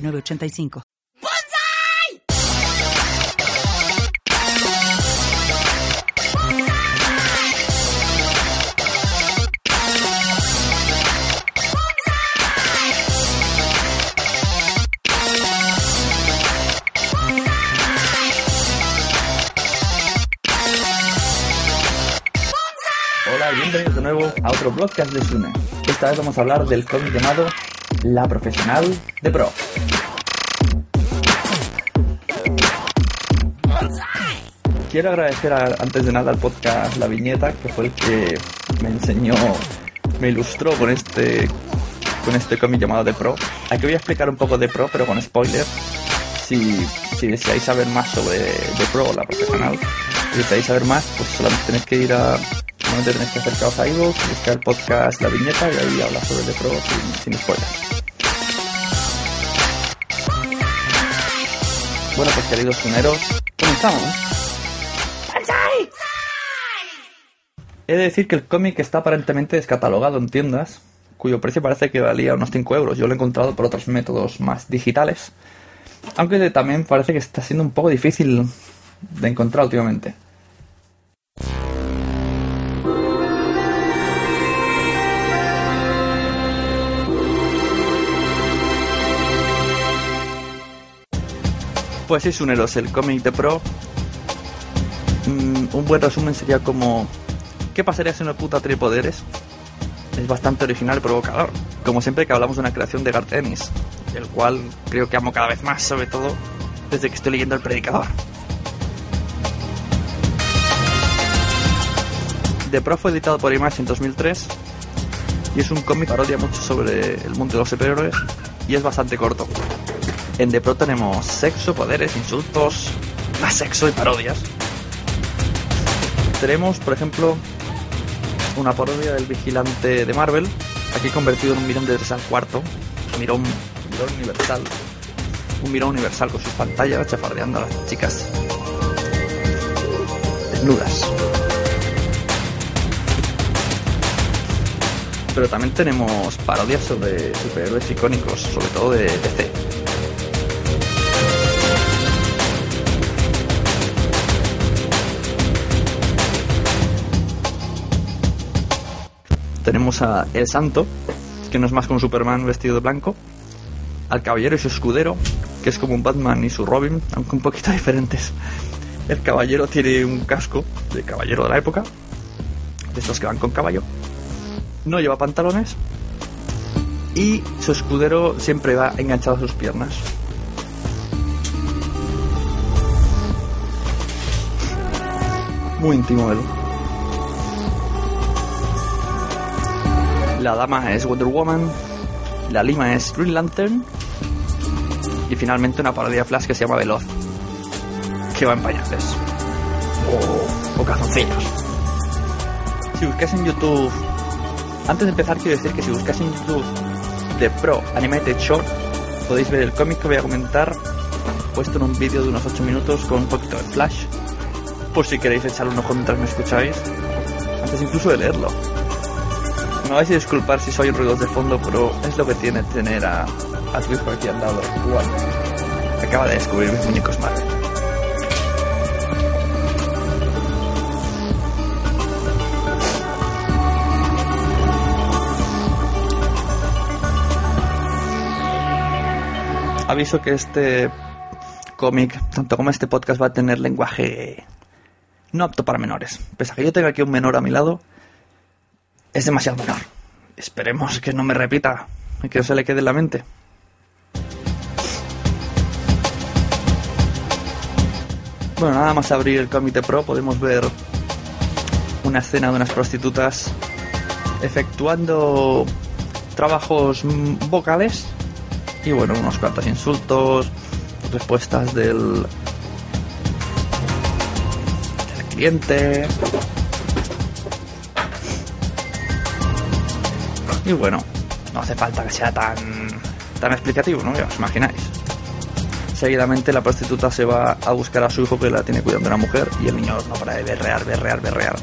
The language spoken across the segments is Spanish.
985. Hola y bienvenidos de nuevo a otro podcast de Sune. Esta vez vamos a hablar del cómic llamado La Profesional de Pro. Quiero agradecer antes de nada al podcast La Viñeta, que fue el que me enseñó, me ilustró con este con este cómic llamado The Pro. Aquí voy a explicar un poco de Pro, pero con spoiler. Si, si deseáis saber más sobre The Pro, la profesional, si deseáis saber más, pues solamente tenéis que ir a. Solamente tenéis que acercaros a iVoox, buscar el podcast La Viñeta y ahí habla sobre The Pro sin, sin spoiler. Queridos tuneros, comenzamos. He de decir que el cómic está aparentemente descatalogado en tiendas, cuyo precio parece que valía unos 5 euros. Yo lo he encontrado por otros métodos más digitales. Aunque también parece que está siendo un poco difícil de encontrar últimamente. Pues sí, Suneros, el cómic de Pro. Mm, un buen resumen sería como ¿Qué pasaría si una puta tripoderes? Es bastante original y provocador. Como siempre que hablamos de una creación de Garth Ennis, el cual creo que amo cada vez más, sobre todo desde que estoy leyendo El Predicador. The Pro fue editado por Image en 2003 y es un cómic parodia mucho sobre el mundo de los superhéroes y es bastante corto. En The Pro tenemos sexo, poderes, insultos, más sexo y parodias. Tenemos, por ejemplo, una parodia del vigilante de Marvel, aquí convertido en un mirón de 3 al cuarto, mirón, mirón universal, un mirón universal con sus pantallas chafardeando a las chicas desnudas. Pero también tenemos parodias sobre superhéroes icónicos, sobre todo de DC. Tenemos a El Santo, que no es más que un Superman vestido de blanco. Al Caballero y su escudero, que es como un Batman y su Robin, aunque un poquito diferentes. El caballero tiene un casco de caballero de la época, de estos que van con caballo. No lleva pantalones. Y su escudero siempre va enganchado a sus piernas. Muy íntimo él. La dama es Wonder Woman, la lima es Green Lantern y finalmente una parodia Flash que se llama Veloz, que va en pañales o, o calzoncillos. Si buscas en YouTube, antes de empezar quiero decir que si buscas en YouTube The Pro Animated Short, podéis ver el cómic que voy a comentar puesto en un vídeo de unos 8 minutos con un poquito de flash, por si queréis echar un ojo mientras me escucháis, antes incluso de leerlo. Me vais a disculpar si soy ruidos de fondo, pero es lo que tiene tener a, a tu hijo aquí al lado. Igual. Acaba de descubrir mis muñecos Marvel. Aviso que este cómic, tanto como este podcast, va a tener lenguaje no apto para menores. Pese a que yo tenga aquí un menor a mi lado, es demasiado menor. Esperemos que no me repita y que no se le quede en la mente. Bueno, nada más abrir el Comité Pro podemos ver una escena de unas prostitutas efectuando trabajos vocales Y bueno, unos cuantos insultos, respuestas del, del cliente. Y bueno, no hace falta que sea tan, tan explicativo, ¿no? Ya os imagináis. Seguidamente la prostituta se va a buscar a su hijo que la tiene cuidando una mujer y el niño no para de berrear, berrear, berrear.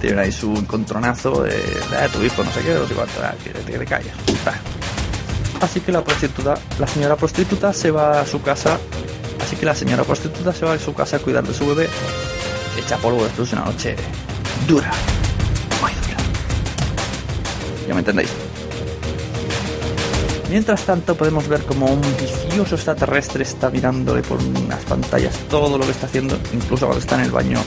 Tiene ahí su encontronazo de, de tu hijo, no sé qué, no sé cuánto, ah, que, que te calles. Ah. Así que la prostituta, la señora prostituta se va a su casa, así que la señora prostituta se va a su casa a cuidar de su bebé, echa polvo después de una noche dura, muy dura. ¿Ya me entendéis? Mientras tanto podemos ver como un vicioso extraterrestre está mirándole por unas pantallas todo lo que está haciendo, incluso cuando está en el baño.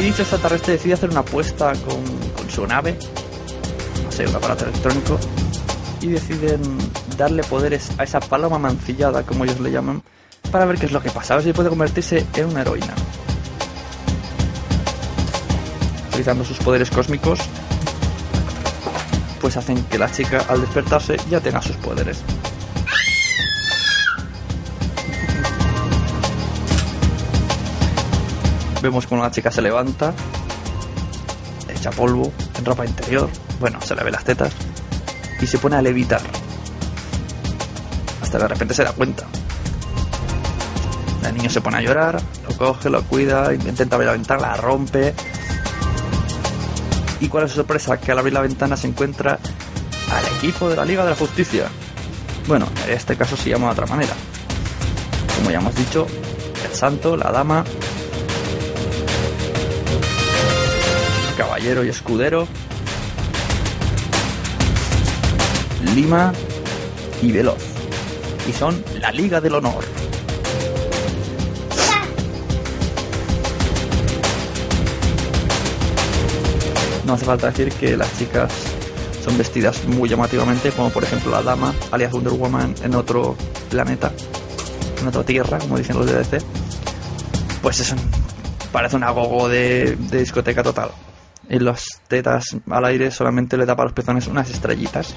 Y dicho extraterrestre decide hacer una apuesta con, su nave, no sé, un aparato electrónico, y deciden darle poderes a esa paloma mancillada, como ellos le llaman, para ver qué es lo que pasa, a ver si puede convertirse en una heroína. Utilizando sus poderes cósmicos, pues hacen que la chica al despertarse ya tenga sus poderes. Vemos como la chica se levanta, echa polvo, en ropa interior, bueno, se le ve las tetas, y se pone a levitar. Hasta de repente se da cuenta. El niño se pone a llorar, lo coge, lo cuida, intenta abrir la ventana, la rompe. Y cuál es su sorpresa, que al abrir la ventana se encuentra al equipo de la Liga de la Justicia. Bueno, en este caso se llama de otra manera. Como ya hemos dicho, el santo, la dama, caballero y escudero, Lima y Veloz. Y son la Liga del Honor. No hace falta decir que las chicas son vestidas muy llamativamente, como por ejemplo la dama, alias Wonder Woman, en otro planeta, en otra tierra, como dicen los de DC. Pues eso parece un agogo de, de discoteca total. En las tetas al aire solamente le tapa a los pezones unas estrellitas.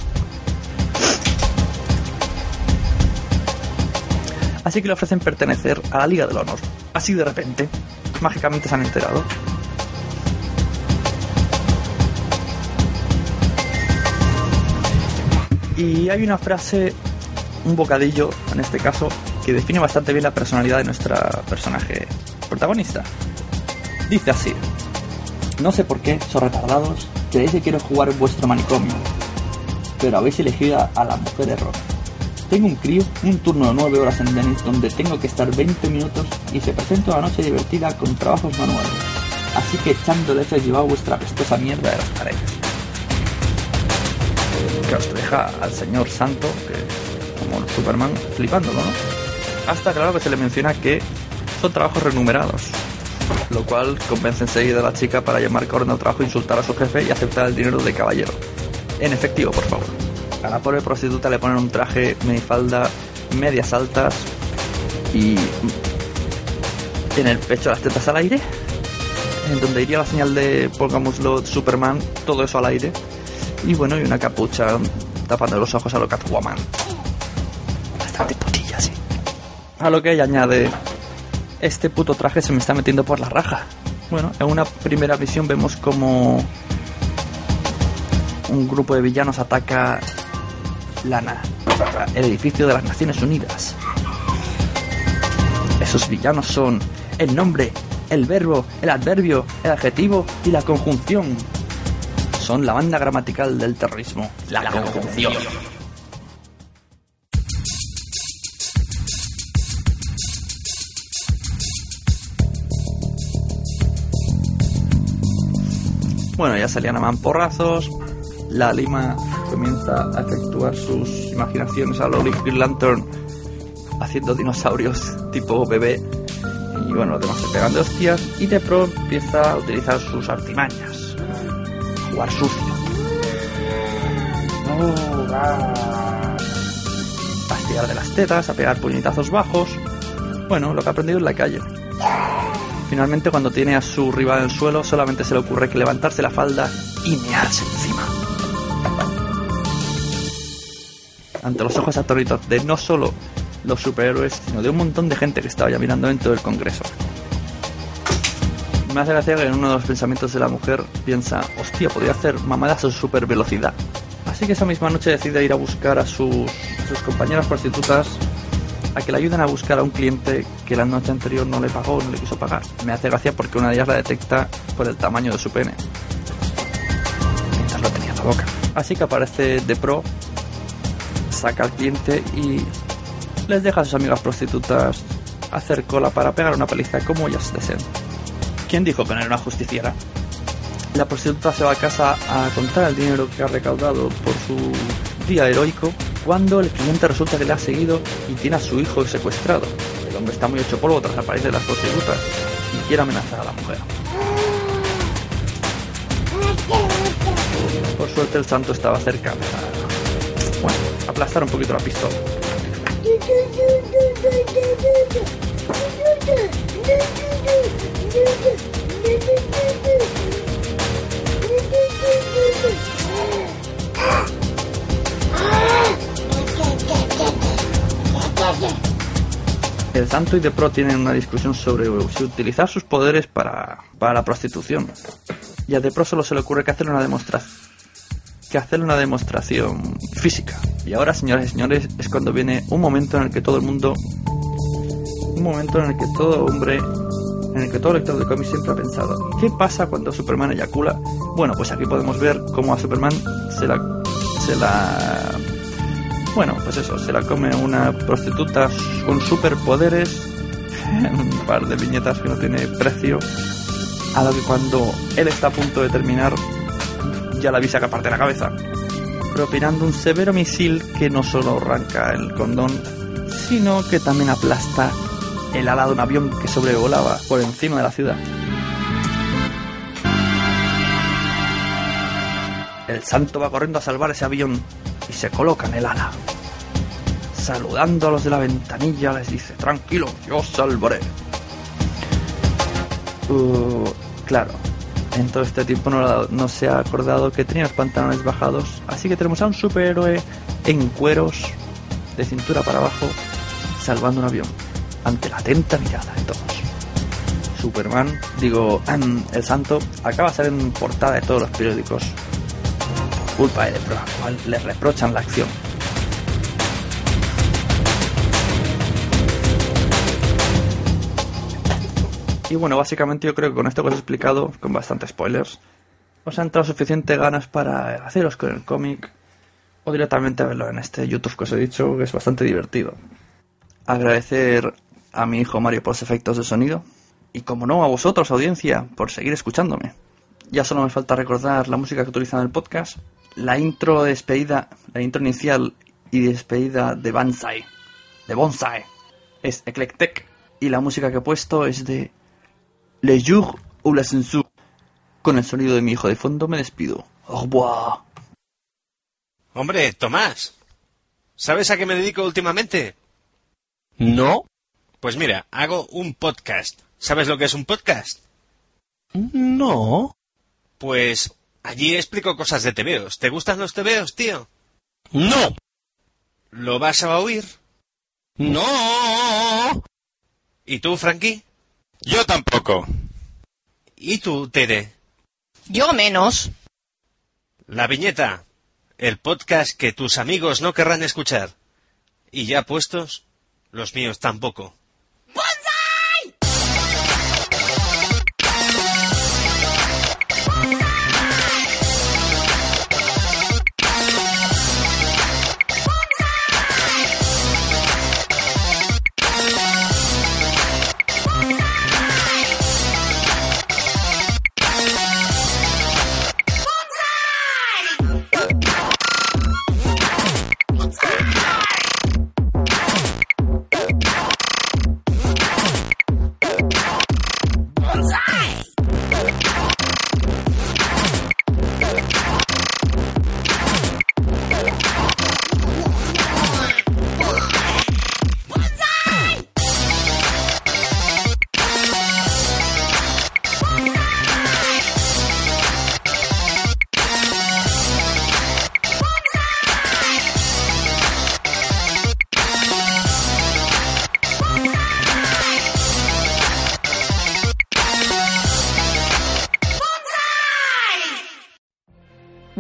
Así que le ofrecen pertenecer a la Liga del Honor. Así de repente, mágicamente se han enterado. Y hay una frase, un bocadillo en este caso, que define bastante bien la personalidad de nuestra personaje protagonista. Dice así, no sé por qué, son retardados, creéis que quiero jugar vuestro manicomio, pero habéis elegido a la mujer error. Tengo un crío, un turno de 9 horas en Denis donde tengo que estar 20 minutos y se presenta una noche divertida con trabajos manuales. Así que echándole se llevado vuestra pestosa mierda de las paredes. Que os deja al señor santo, que como Superman, flipándolo, ¿no? Hasta claro que se le menciona que son trabajos remunerados. Lo cual convence enseguida a la chica para llamar ordena el trabajo, insultar a su jefe y aceptar el dinero de caballero. En efectivo, por favor. A la pobre prostituta le ponen un traje, minifalda, medias altas y en el pecho las tetas al aire, en donde iría la señal de, pongámoslo, Superman, todo eso al aire, y bueno, y una capucha tapando los ojos a lo Catwoman. Bastante putilla, sí. A lo que ella añade, este puto traje se me está metiendo por la raja. Bueno, en una primera visión vemos como un grupo de villanos ataca Lana, el edificio de las Naciones Unidas. Esos villanos son el nombre, el verbo, el adverbio, el adjetivo y la conjunción. Son la banda gramatical del terrorismo, la, conjunción. Bueno, ya salían a mamporrazos, la Lima comienza a efectuar sus imaginaciones a lo Green Lantern haciendo dinosaurios tipo bebé y bueno, los demás se pegan de hostias y de pro empieza a utilizar sus artimañas sucio. A estirar de las tetas, a pegar puñetazos bajos. Bueno, lo que ha aprendido en la calle. Finalmente, cuando tiene a su rival en el suelo, solamente se le ocurre que levantarse la falda y mearse encima. Ante los ojos atónitos de no solo los superhéroes, sino de un montón de gente que estaba ya mirando dentro del Congreso. Me hace gracia que en uno de los pensamientos de la mujer piensa, hostia, podría hacer mamadas a su super velocidad. Así que esa misma noche decide ir a buscar a sus, a sus compañeras prostitutas a que le ayuden a buscar a un cliente que la noche anterior no le pagó, no le quiso pagar. Me hace gracia porque una de ellas la detecta por el tamaño de su pene. Mientras lo tenía en la boca. Así que aparece de pro, saca al cliente y les deja a sus amigas prostitutas hacer cola para pegar una paliza como ellas deseen. ¿Quién dijo que no era una justiciera? La prostituta se va a casa a contar el dinero que ha recaudado por su día heroico cuando el cliente resulta que le ha seguido y tiene a su hijo secuestrado. El hombre está muy hecho polvo tras la pared de las prostitutas y quiere amenazar a la mujer. Por suerte el santo estaba cerca para, bueno, aplastar un poquito la pistola. El santo y de pro tienen una discusión sobre si utilizar sus poderes para, para la prostitución. Y a de pro solo se le ocurre que hacer una demostración que hacer una demostración física. Y ahora, señores y señores, es cuando viene un momento en el que todo el mundo un momento en el que todo hombre en el que todo lector de cómics siempre ha pensado, ¿qué pasa cuando Superman eyacula? Bueno, pues aquí podemos ver cómo a Superman se la se la bueno, pues eso, se la come una prostituta con superpoderes, un par de viñetas que no tiene precio, a lo que cuando él está a punto de terminar, ya la avisa que aparte la cabeza, propinando un severo misil que no solo arranca el condón, sino que también aplasta el ala de un avión que sobrevolaba por encima de la ciudad. El santo va corriendo a salvar ese avión y se coloca en el ala. Saludando a los de la ventanilla les dice, tranquilo, yo salvaré. Uh, claro, en todo este tiempo no, no, se ha acordado que tenía los pantalones bajados, así que tenemos a un superhéroe en cueros, de cintura para abajo, salvando un avión, ante la atenta mirada de todos. Superman, digo, el santo, acaba de salir en portada de todos los periódicos culpa de Pro, cual le reprochan la acción. Y bueno, básicamente yo creo que con esto que os he explicado, con bastantes spoilers, os han entrado suficiente ganas para haceros con el cómic o directamente verlo en este YouTube que os he dicho, que es bastante divertido. Agradecer a mi hijo Mario por los efectos de sonido y como no a vosotros, audiencia, por seguir escuchándome. Ya solo me falta recordar la música que utilizan en el podcast, la intro de despedida, la intro inicial y despedida de Banzai, de Bonsai, es Eclectic y la música que he puesto es de Le Jour ou la Censure. Con el sonido de mi hijo de fondo me despido. Au revoir. Hombre, Tomás, ¿sabes a qué me dedico últimamente? No. Pues mira, hago un podcast. ¿Sabes lo que es un podcast? No. Pues allí explico cosas de tebeos. ¿Te gustan los tebeos, tío? No. ¿Lo vas a oír? No. ¿Y tú, Frankie? Yo tampoco. ¿Y tú, Tere? Yo menos. La viñeta. El podcast que tus amigos no querrán escuchar. Y ya puestos, los míos tampoco.